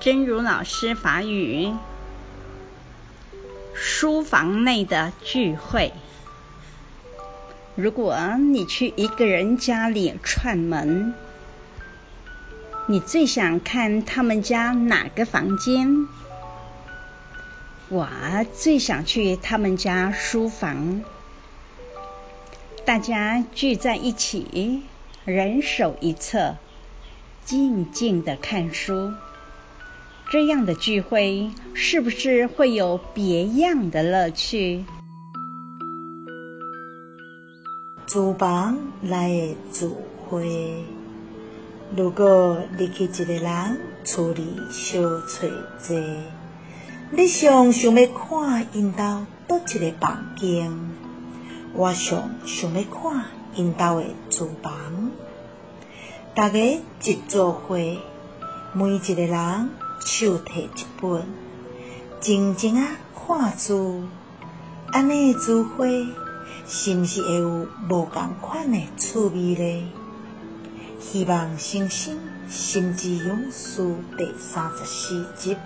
真如老师法语：书房内的聚会。如果你去一个人家里串门，你最想看他们家哪个房间？我最想去他们家书房，大家聚在一起，人手一册，静静的看书。这样的聚会是不是会有别样的乐趣？书房内的聚会，如果你去一个人厝里小找坐，你上想要看因家倒一个房间？我上想要看因家的厨房。大家一做伙，每一个人。手提一本，静静啊看书，安尼诶，书花，是毋是会有无共款诶趣味咧？希望星星心之勇士第三十四集。